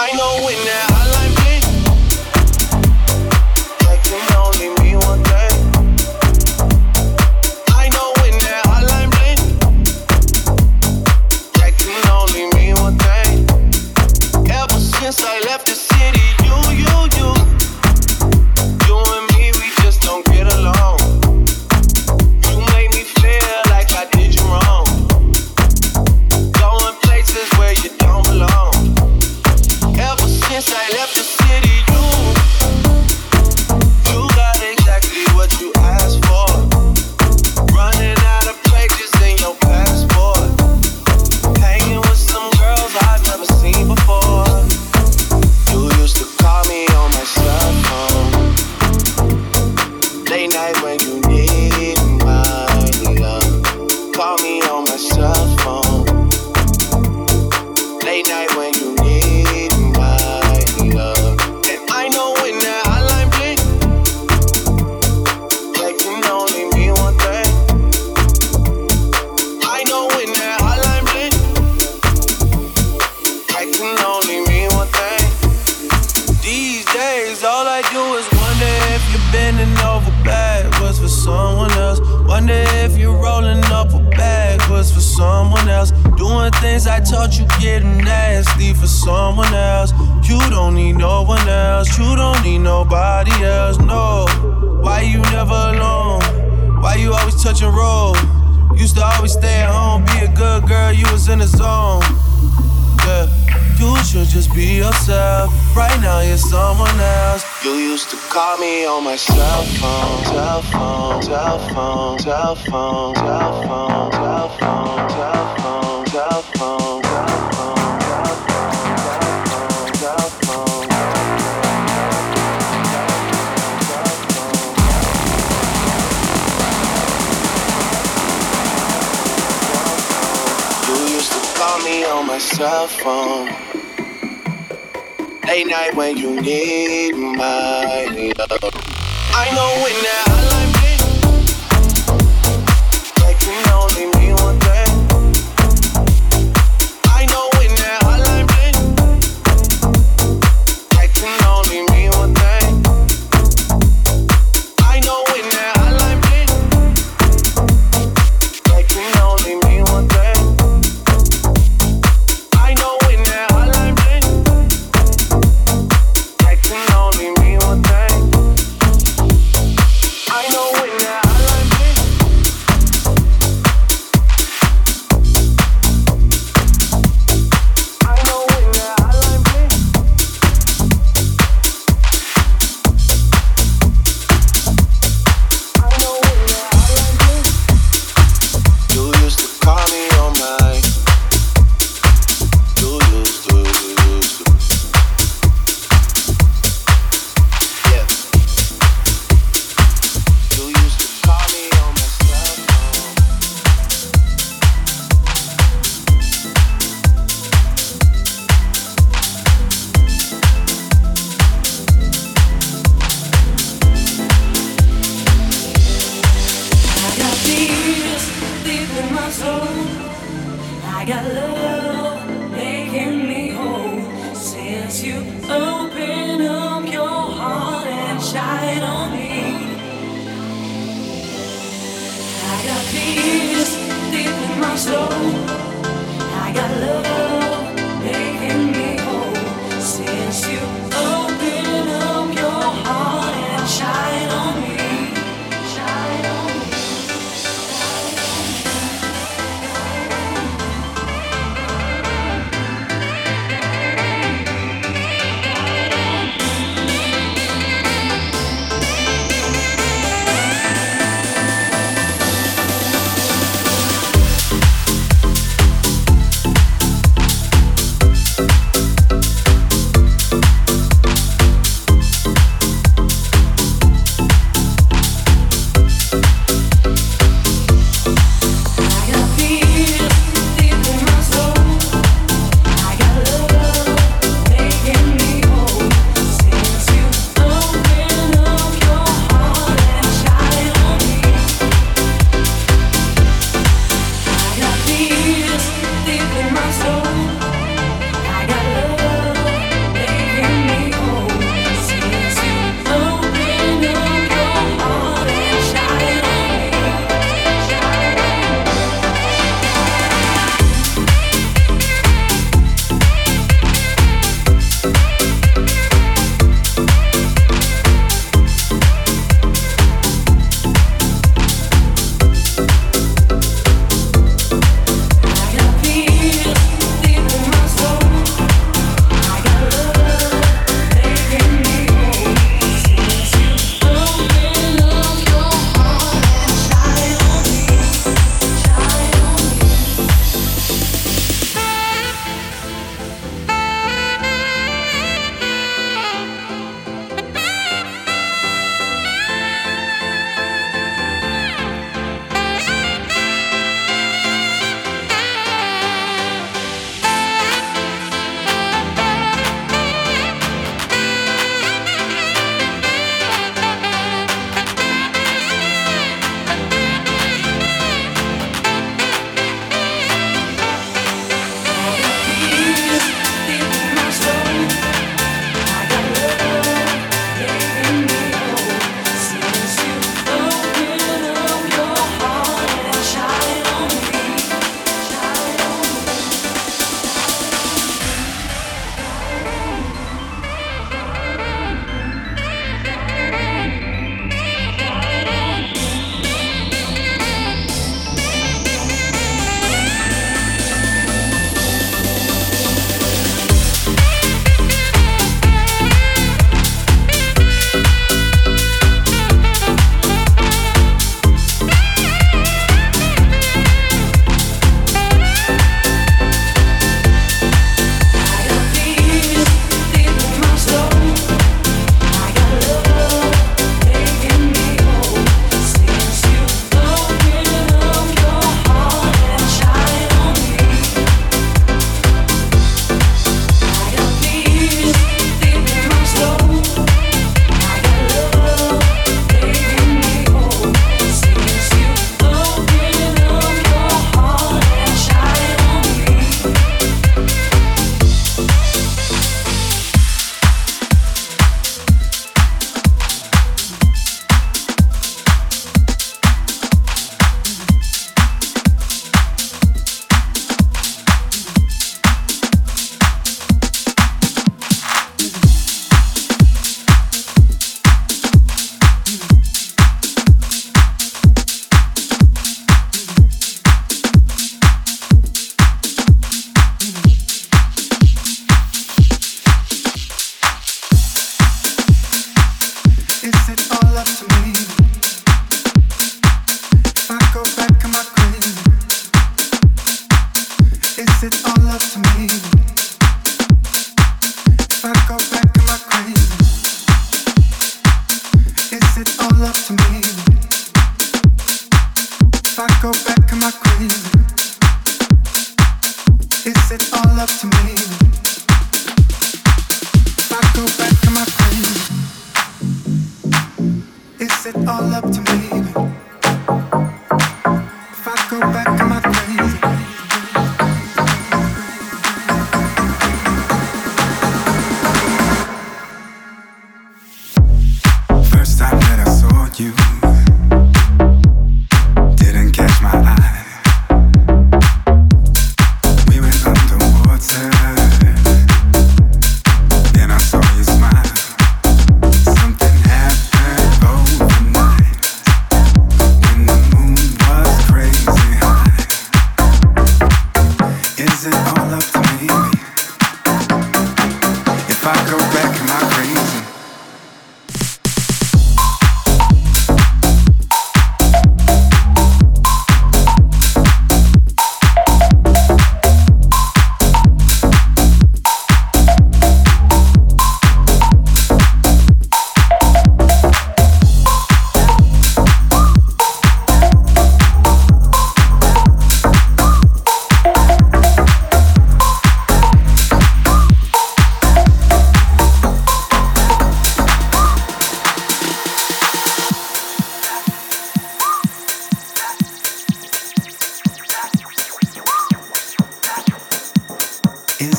I know it now. cell phone. Late night when you need my love. I know when that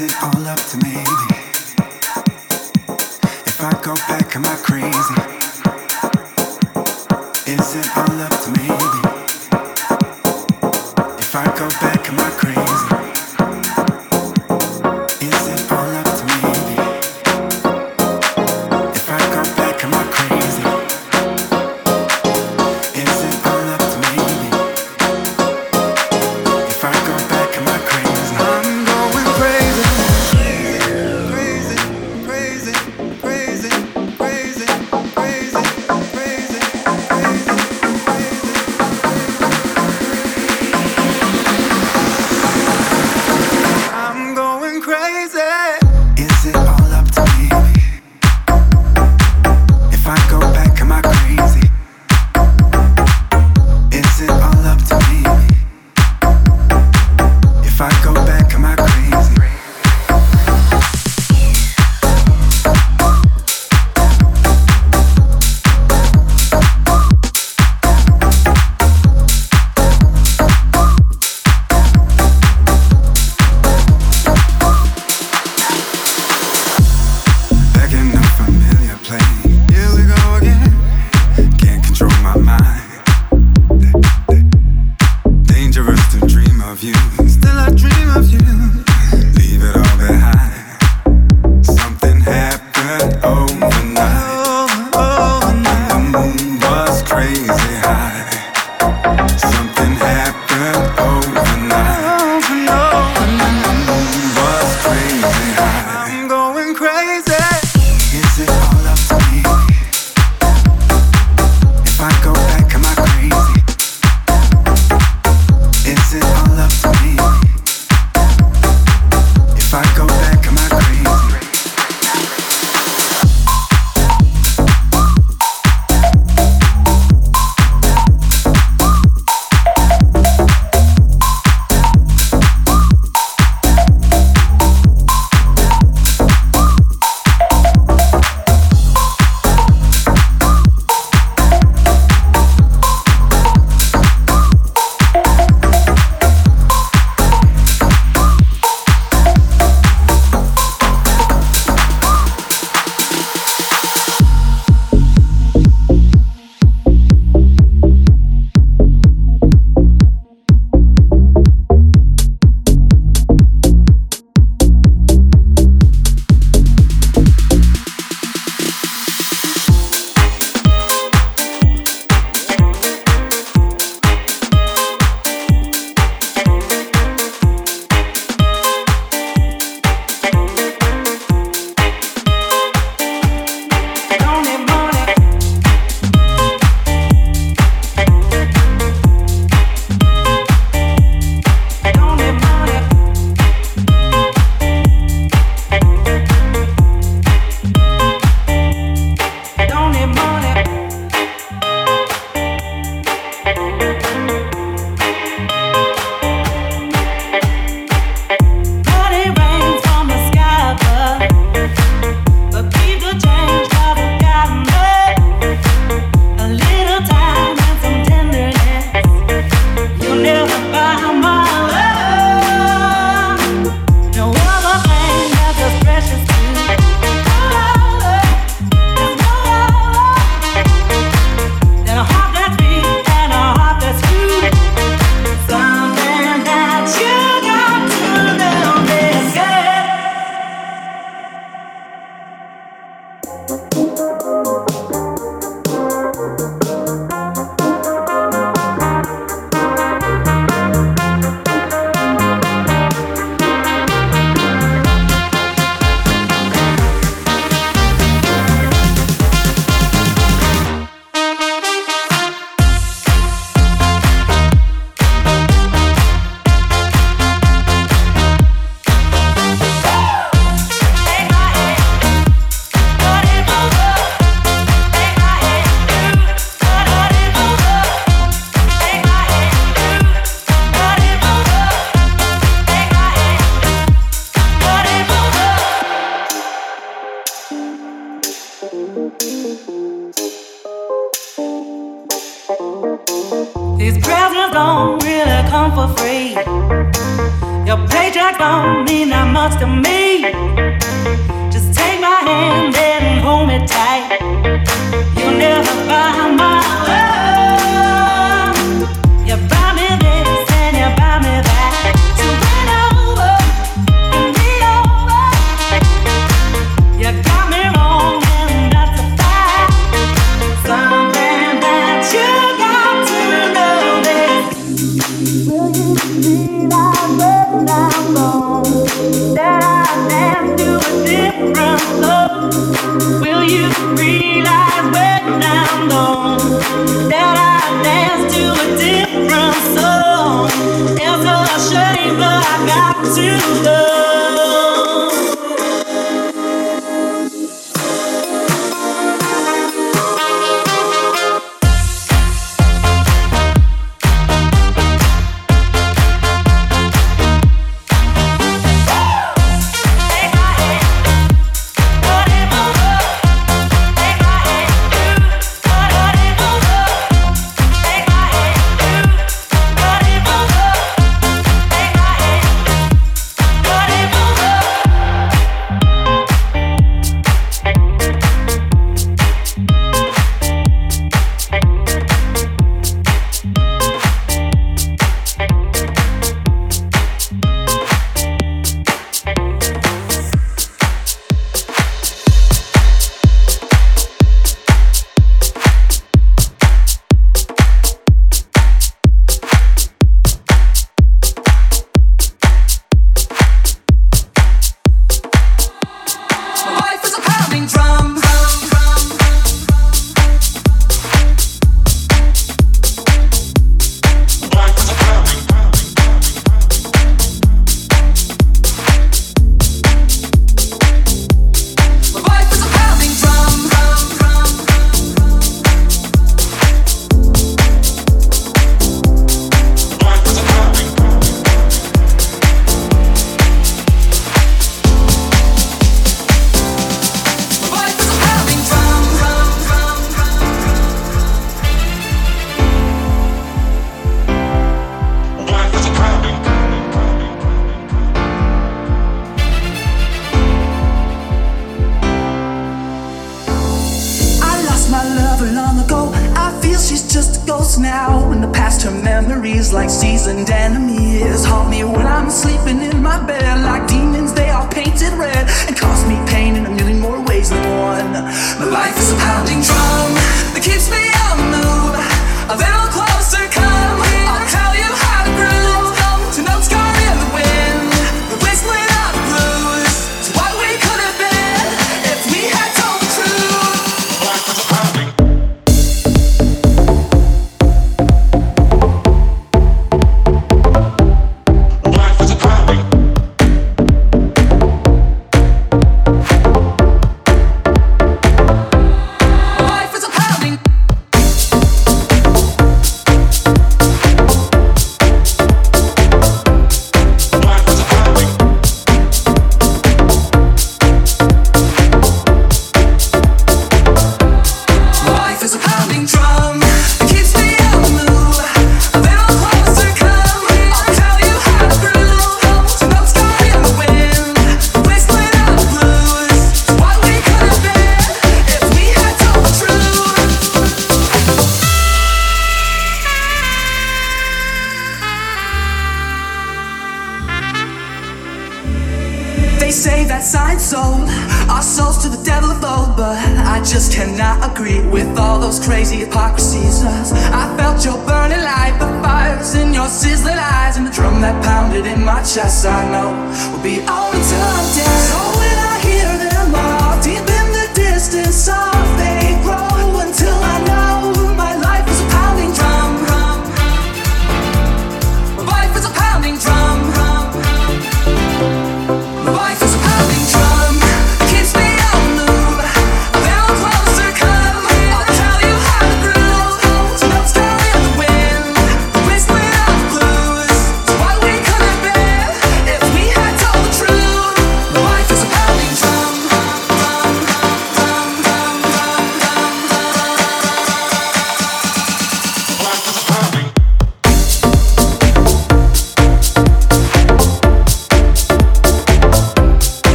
is it all up to me? If I go back, am I crazy?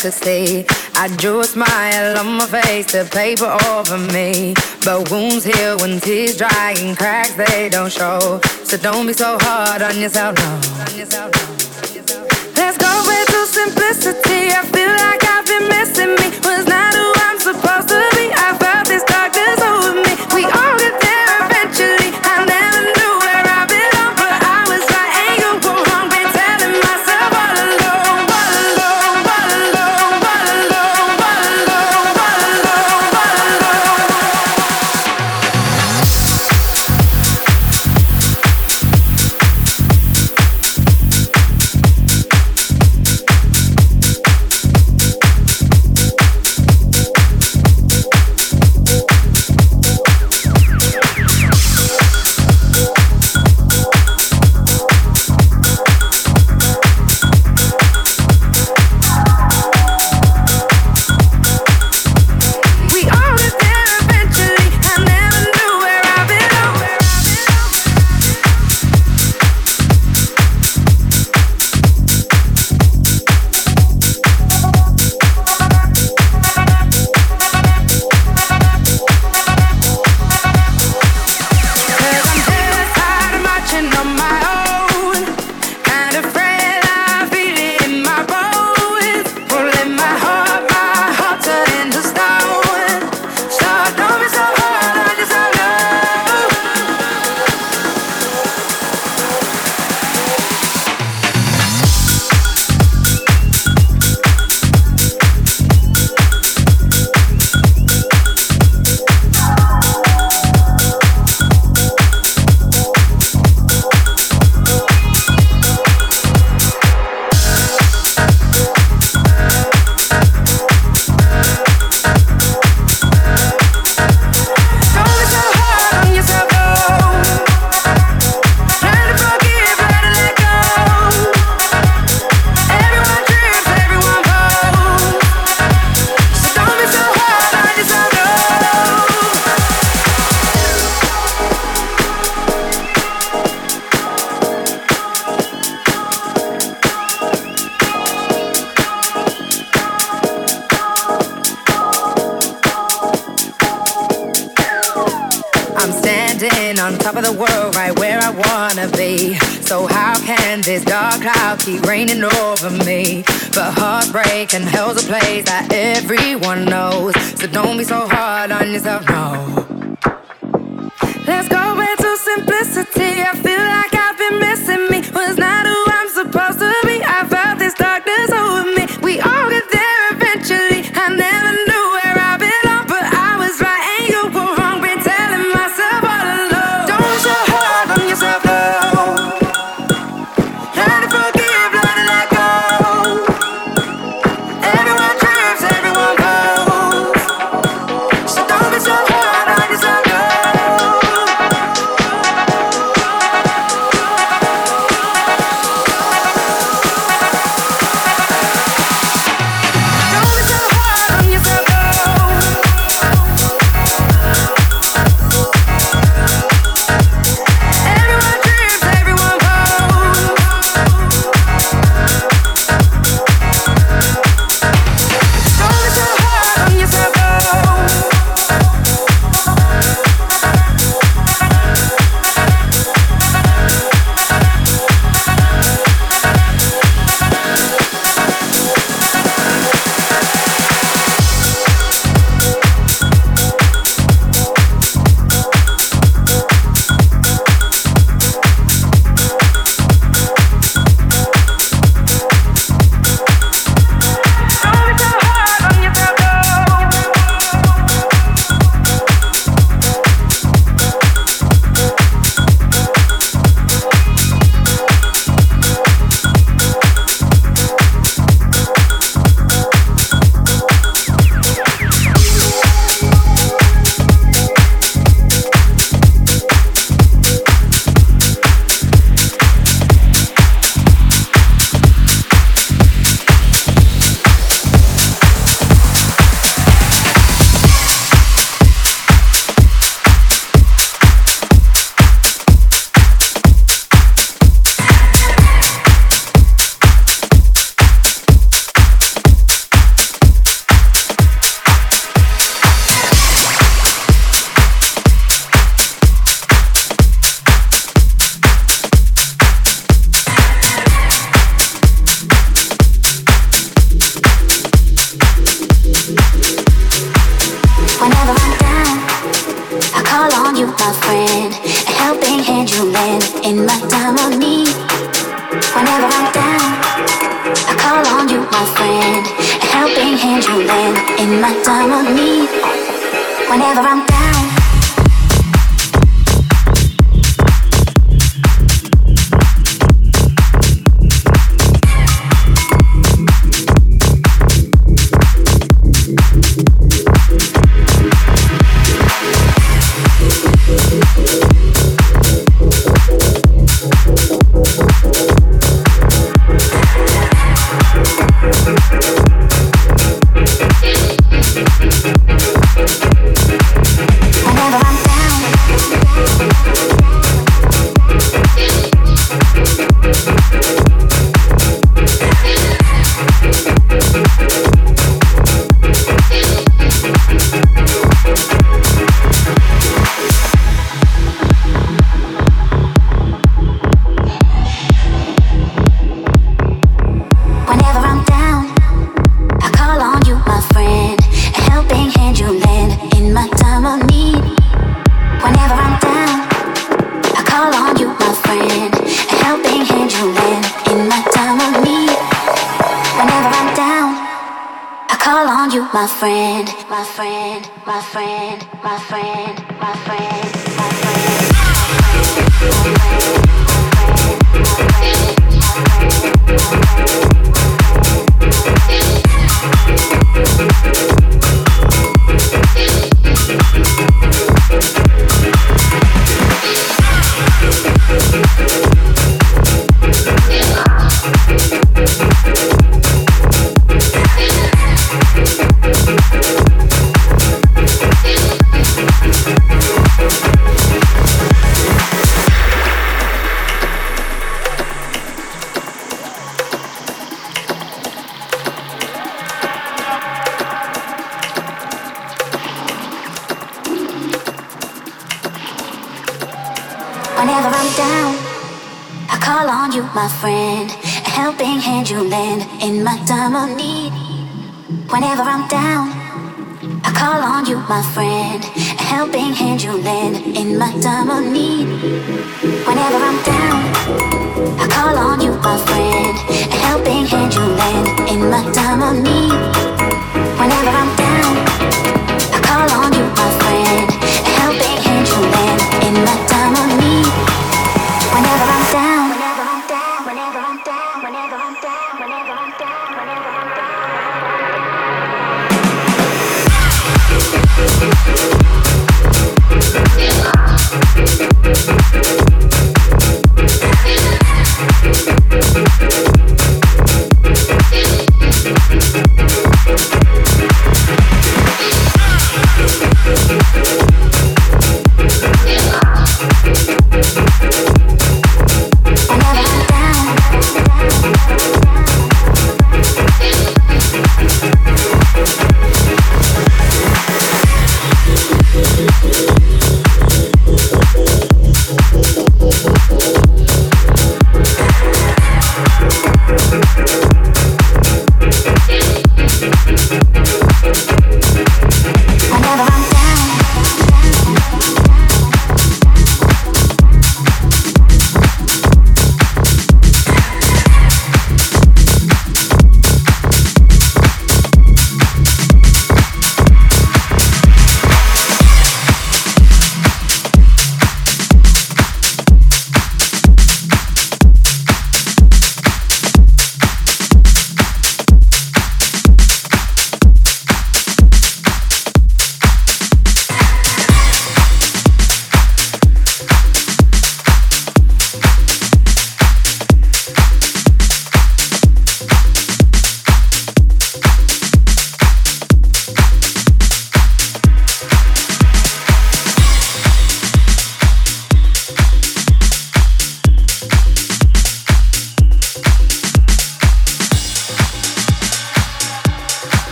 to see. I drew a smile on my face, the paper over me. But wounds heal when tears dry and cracks they don't show. So don't be so hard on yourself, no. Let's go back to simplicity. I feel like I've been missing me. Was not who I'm supposed to.